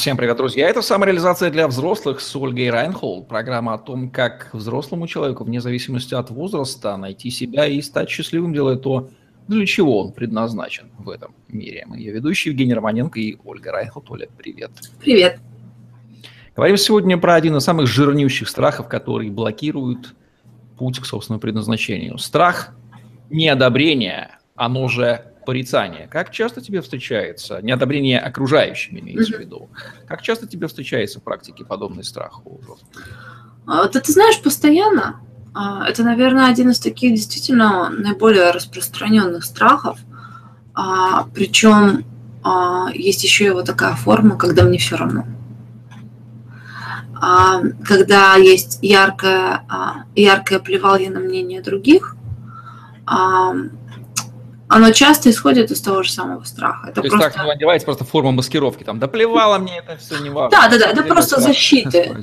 Всем привет, друзья. Это самореализация для взрослых с Ольгой Райнхолд. Программа о том, как взрослому человеку, вне зависимости от возраста, найти себя и стать счастливым, делая то, для чего он предназначен в этом мире. Мы ее ведущие Евгений Романенко и Ольга Райнхолд. Оля, привет. Привет. Говорим сегодня про один из самых жирнющих страхов, который блокирует путь к собственному предназначению. Страх неодобрения, оно же порицание. Как часто тебе встречается, неодобрение окружающими имеется в виду, как часто тебе встречается в практике подобный страх у а, Да ты знаешь, постоянно. А, это, наверное, один из таких действительно наиболее распространенных страхов. А, Причем есть еще его такая форма, когда мне все равно. Когда есть яркое, яркое плевание на мнение других, оно часто исходит из того же самого страха. Это То просто... есть так одевается просто форма маскировки, там, да плевало мне это все не важно. Да, да, да, это просто защиты.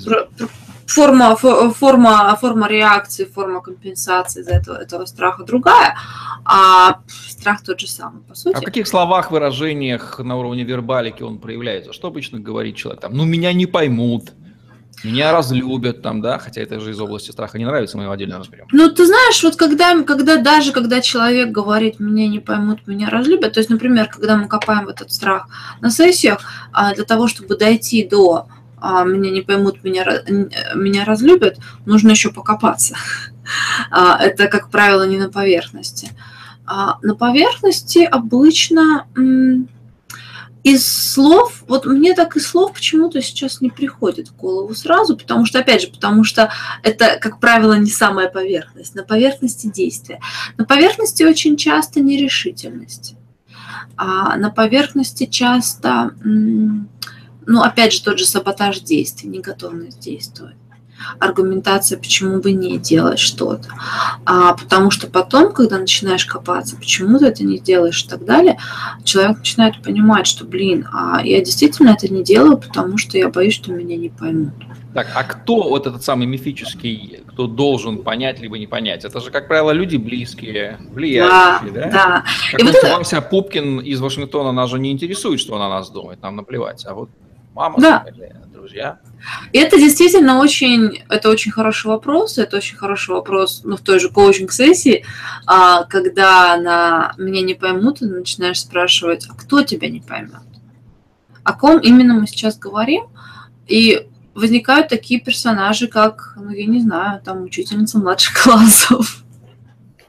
Форма, форма, форма реакции, форма компенсации за этого, этого страха другая, а страх тот же самый, по сути. А в каких словах, выражениях на уровне вербалики он проявляется? Что обычно говорит человек? Там, ну, меня не поймут, меня разлюбят там, да, хотя это же из области страха не нравится, мы его отдельно разберем. Ну, ты знаешь, вот когда, когда даже когда человек говорит, меня не поймут, меня разлюбят, то есть, например, когда мы копаем этот страх на сессиях, а, для того, чтобы дойти до а, меня не поймут, меня, меня разлюбят, нужно еще покопаться. А, это, как правило, не на поверхности. На поверхности обычно из слов, вот мне так из слов почему-то сейчас не приходит в голову сразу, потому что, опять же, потому что это, как правило, не самая поверхность. На поверхности действия. На поверхности очень часто нерешительность. А на поверхности часто, ну, опять же, тот же саботаж действий, неготовность действовать аргументация, почему бы не делать что-то. А потому что потом, когда начинаешь копаться, почему ты это не делаешь и так далее, человек начинает понимать, что, блин, а я действительно это не делаю, потому что я боюсь, что меня не поймут. Так, а кто вот этот самый мифический, кто должен понять либо не понять? Это же, как правило, люди близкие, влияющие, да? Да. да. Как и вот это... Вася Пупкин из Вашингтона нас же не интересует, что она нас думает, нам наплевать. А вот мама, да. друзья. Это действительно очень, это очень хороший вопрос, это очень хороший вопрос, ну, в той же коучинг-сессии, а, когда на меня не поймут, ты начинаешь спрашивать, а кто тебя не поймет? О ком именно мы сейчас говорим? И возникают такие персонажи, как, ну, я не знаю, там, учительница младших классов,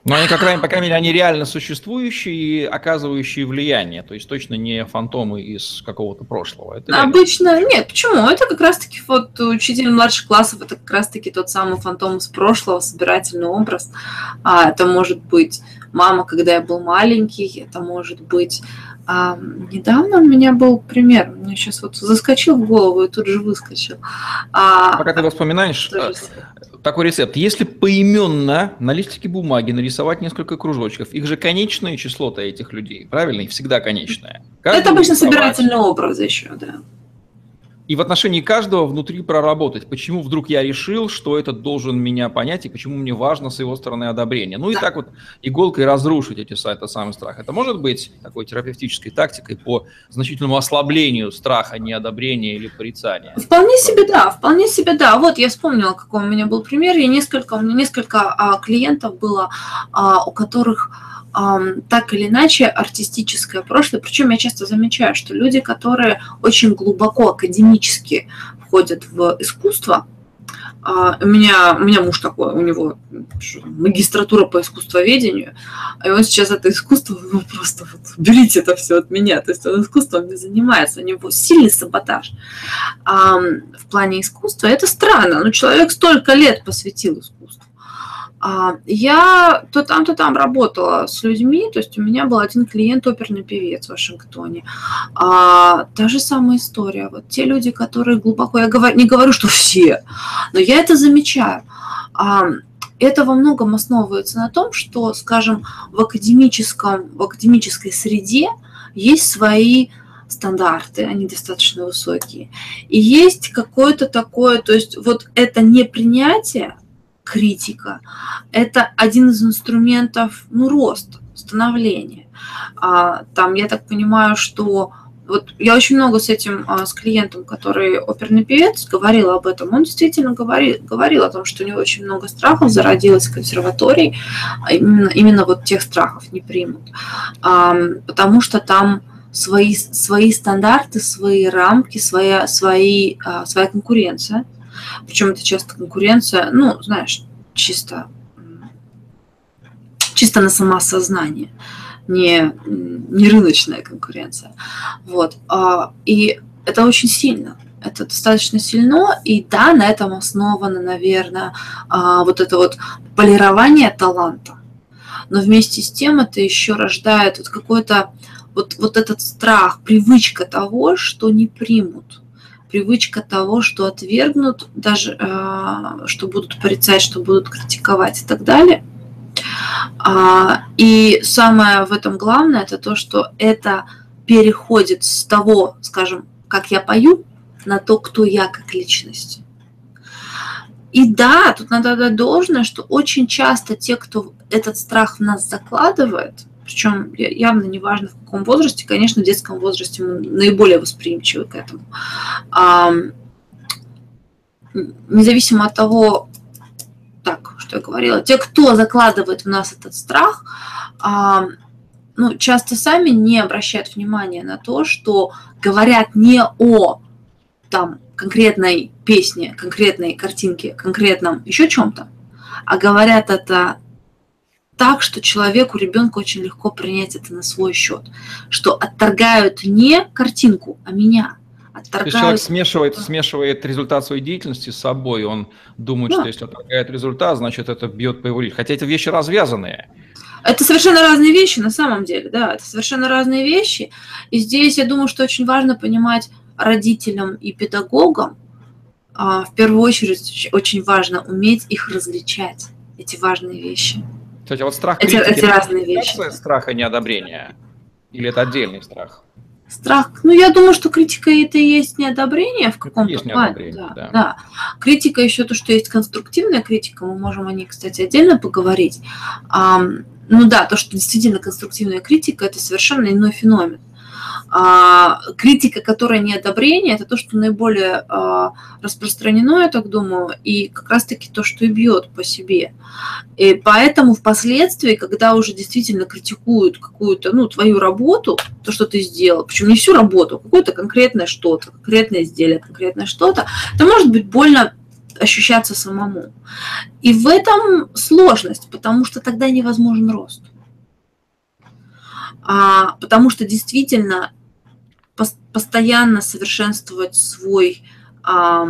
но они, как крайней, по крайней мере, они реально существующие и оказывающие влияние. То есть точно не фантомы из какого-то прошлого. Это Обычно нет. Почему? Это как раз-таки вот учитель младших классов, это как раз-таки тот самый фантом из прошлого, собирательный образ. А, это может быть мама, когда я был маленький, это может быть а, недавно у меня был пример, мне сейчас вот заскочил в голову и тут же выскочил. А, Пока ты его вспоминаешь, такой рецепт. Если поименно на листике бумаги нарисовать несколько кружочков, их же конечное число-то этих людей, правильно? И всегда конечное. Каждый Это обычно собирательный образ еще, да и в отношении каждого внутри проработать, почему вдруг я решил, что этот должен меня понять, и почему мне важно с его стороны одобрение. Ну и так вот иголкой разрушить эти сайты самый страх. Это может быть такой терапевтической тактикой по значительному ослаблению страха, неодобрения или порицания? Вполне себе да, вполне себе да. Вот я вспомнила, какой у меня был пример. Я несколько, у меня несколько а, клиентов было, а, у которых так или иначе артистическое прошлое. Причем я часто замечаю, что люди, которые очень глубоко академически входят в искусство, а, у меня, у меня муж такой, у него магистратура по искусствоведению, и он сейчас это искусство, ну просто вот, берите это все от меня, то есть он искусством не занимается, у него сильный саботаж. В плане искусства это странно, но человек столько лет посвятил искусству, я то там, то там работала с людьми, то есть у меня был один клиент, оперный певец в Вашингтоне. А, та же самая история. Вот те люди, которые глубоко, я говорю, не говорю, что все, но я это замечаю. А, это во многом основывается на том, что, скажем, в академическом, в академической среде есть свои стандарты, они достаточно высокие. И есть какое-то такое, то есть вот это непринятие, критика. Это один из инструментов ну, роста, становления. А, там, я так понимаю, что вот я очень много с этим, а, с клиентом, который оперный певец, говорила об этом. Он действительно говорил, говорил о том, что у него очень много страхов зародилось в консерватории, а именно, именно вот тех страхов не примут. А, потому что там свои, свои стандарты, свои рамки, своя, свои, своя конкуренция. Причем это часто конкуренция, ну, знаешь, чисто, чисто на самосознание не, не рыночная конкуренция. Вот. А, и это очень сильно. Это достаточно сильно, и да, на этом основано, наверное, а, вот это вот полирование таланта. Но вместе с тем это еще рождает вот какой-то вот, вот этот страх, привычка того, что не примут, привычка того, что отвергнут, даже э, что будут порицать, что будут критиковать и так далее – а, и самое в этом главное, это то, что это переходит с того, скажем, как я пою, на то, кто я как личность. И да, тут надо дать должное, что очень часто те, кто этот страх в нас закладывает, причем явно неважно в каком возрасте, конечно, в детском возрасте мы наиболее восприимчивы к этому. А, независимо от того, так, что я говорила, те, кто закладывает в нас этот страх, а, ну, часто сами не обращают внимания на то, что говорят не о там конкретной песне, конкретной картинке, конкретном еще чем-то, а говорят это так, что человеку, ребенку очень легко принять это на свой счет, что отторгают не картинку, а меня – отторгают. То есть человек смешивает, смешивает результат своей деятельности с собой, он думает, да. что если отторгает результат, значит это бьет по его линии. Хотя эти вещи развязанные. Это совершенно разные вещи на самом деле, да, это совершенно разные вещи. И здесь я думаю, что очень важно понимать родителям и педагогам, а, в первую очередь очень важно уметь их различать, эти важные вещи. Кстати, вот страх критики, эти разные вещи. страха неодобрения? Или это отдельный страх? Страх. Ну, я думаю, что критика это и есть неодобрение в каком-то плане. Да, да. да. Критика еще то, что есть конструктивная критика, мы можем о ней, кстати, отдельно поговорить. А, ну да, то, что действительно конструктивная критика, это совершенно иной феномен. А, критика, которая не одобрение, это то, что наиболее а, распространено, я так думаю, и как раз-таки то, что и бьет по себе. И поэтому впоследствии, когда уже действительно критикуют какую-то, ну, твою работу, то, что ты сделал, причем не всю работу, а какое-то конкретное что-то, конкретное изделие, конкретное что-то, это может быть больно ощущаться самому. И в этом сложность, потому что тогда невозможен рост. А, потому что действительно постоянно совершенствовать свой а,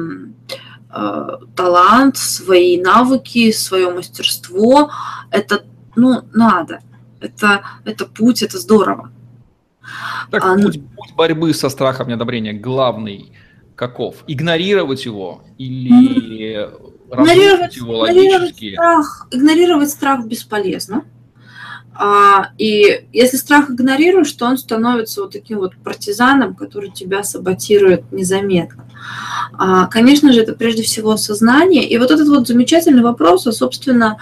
талант, свои навыки, свое мастерство, это, ну, надо. Это, это путь, это здорово. Так, а, путь, путь борьбы со страхом неодобрения главный каков? Игнорировать его или игнорировать, его логически? Игнорировать страх, игнорировать страх бесполезно. А, и если страх игнорируешь, то он становится вот таким вот партизаном, который тебя саботирует незаметно. А, конечно же, это прежде всего сознание. И вот этот вот замечательный вопрос, а, собственно,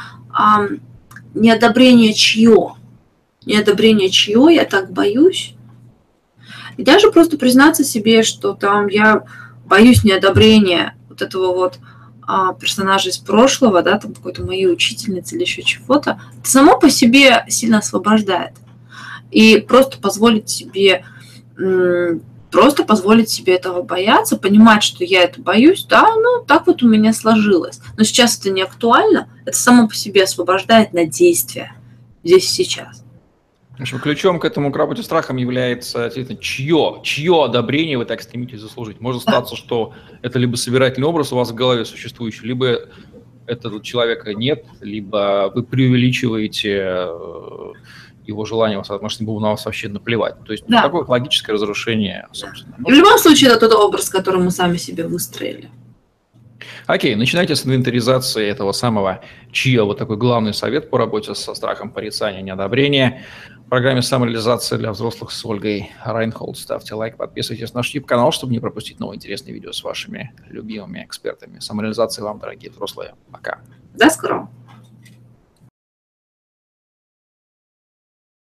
неодобрение чье? Неодобрение чье, я так боюсь. И даже просто признаться себе, что там я боюсь неодобрения вот этого вот а, персонажа из прошлого, да, там какой-то моей учительницы или еще чего-то, само по себе сильно освобождает. И просто позволить себе просто позволить себе этого бояться, понимать, что я это боюсь, да, ну, так вот у меня сложилось. Но сейчас это не актуально, это само по себе освобождает на действие здесь сейчас. В общем, ключом к этому к работе страхом является чье, чье одобрение вы так стремитесь заслужить. Может статься, что это либо собирательный образ у вас в голове существующий, либо этого человека нет, либо вы преувеличиваете э, его желание вас, может, ему на вас вообще наплевать. То есть да. такое логическое разрушение, собственно. В любом случае, это тот образ, который мы сами себе выстроили. Окей, начинайте с инвентаризации этого самого чье. Вот такой главный совет по работе со страхом порицания, неодобрения в программе «Самореализация для взрослых» с Ольгой Райнхолд. Ставьте лайк, подписывайтесь на наш YouTube-канал, чтобы не пропустить новые интересные видео с вашими любимыми экспертами. Самореализации вам, дорогие взрослые. Пока. До скорого.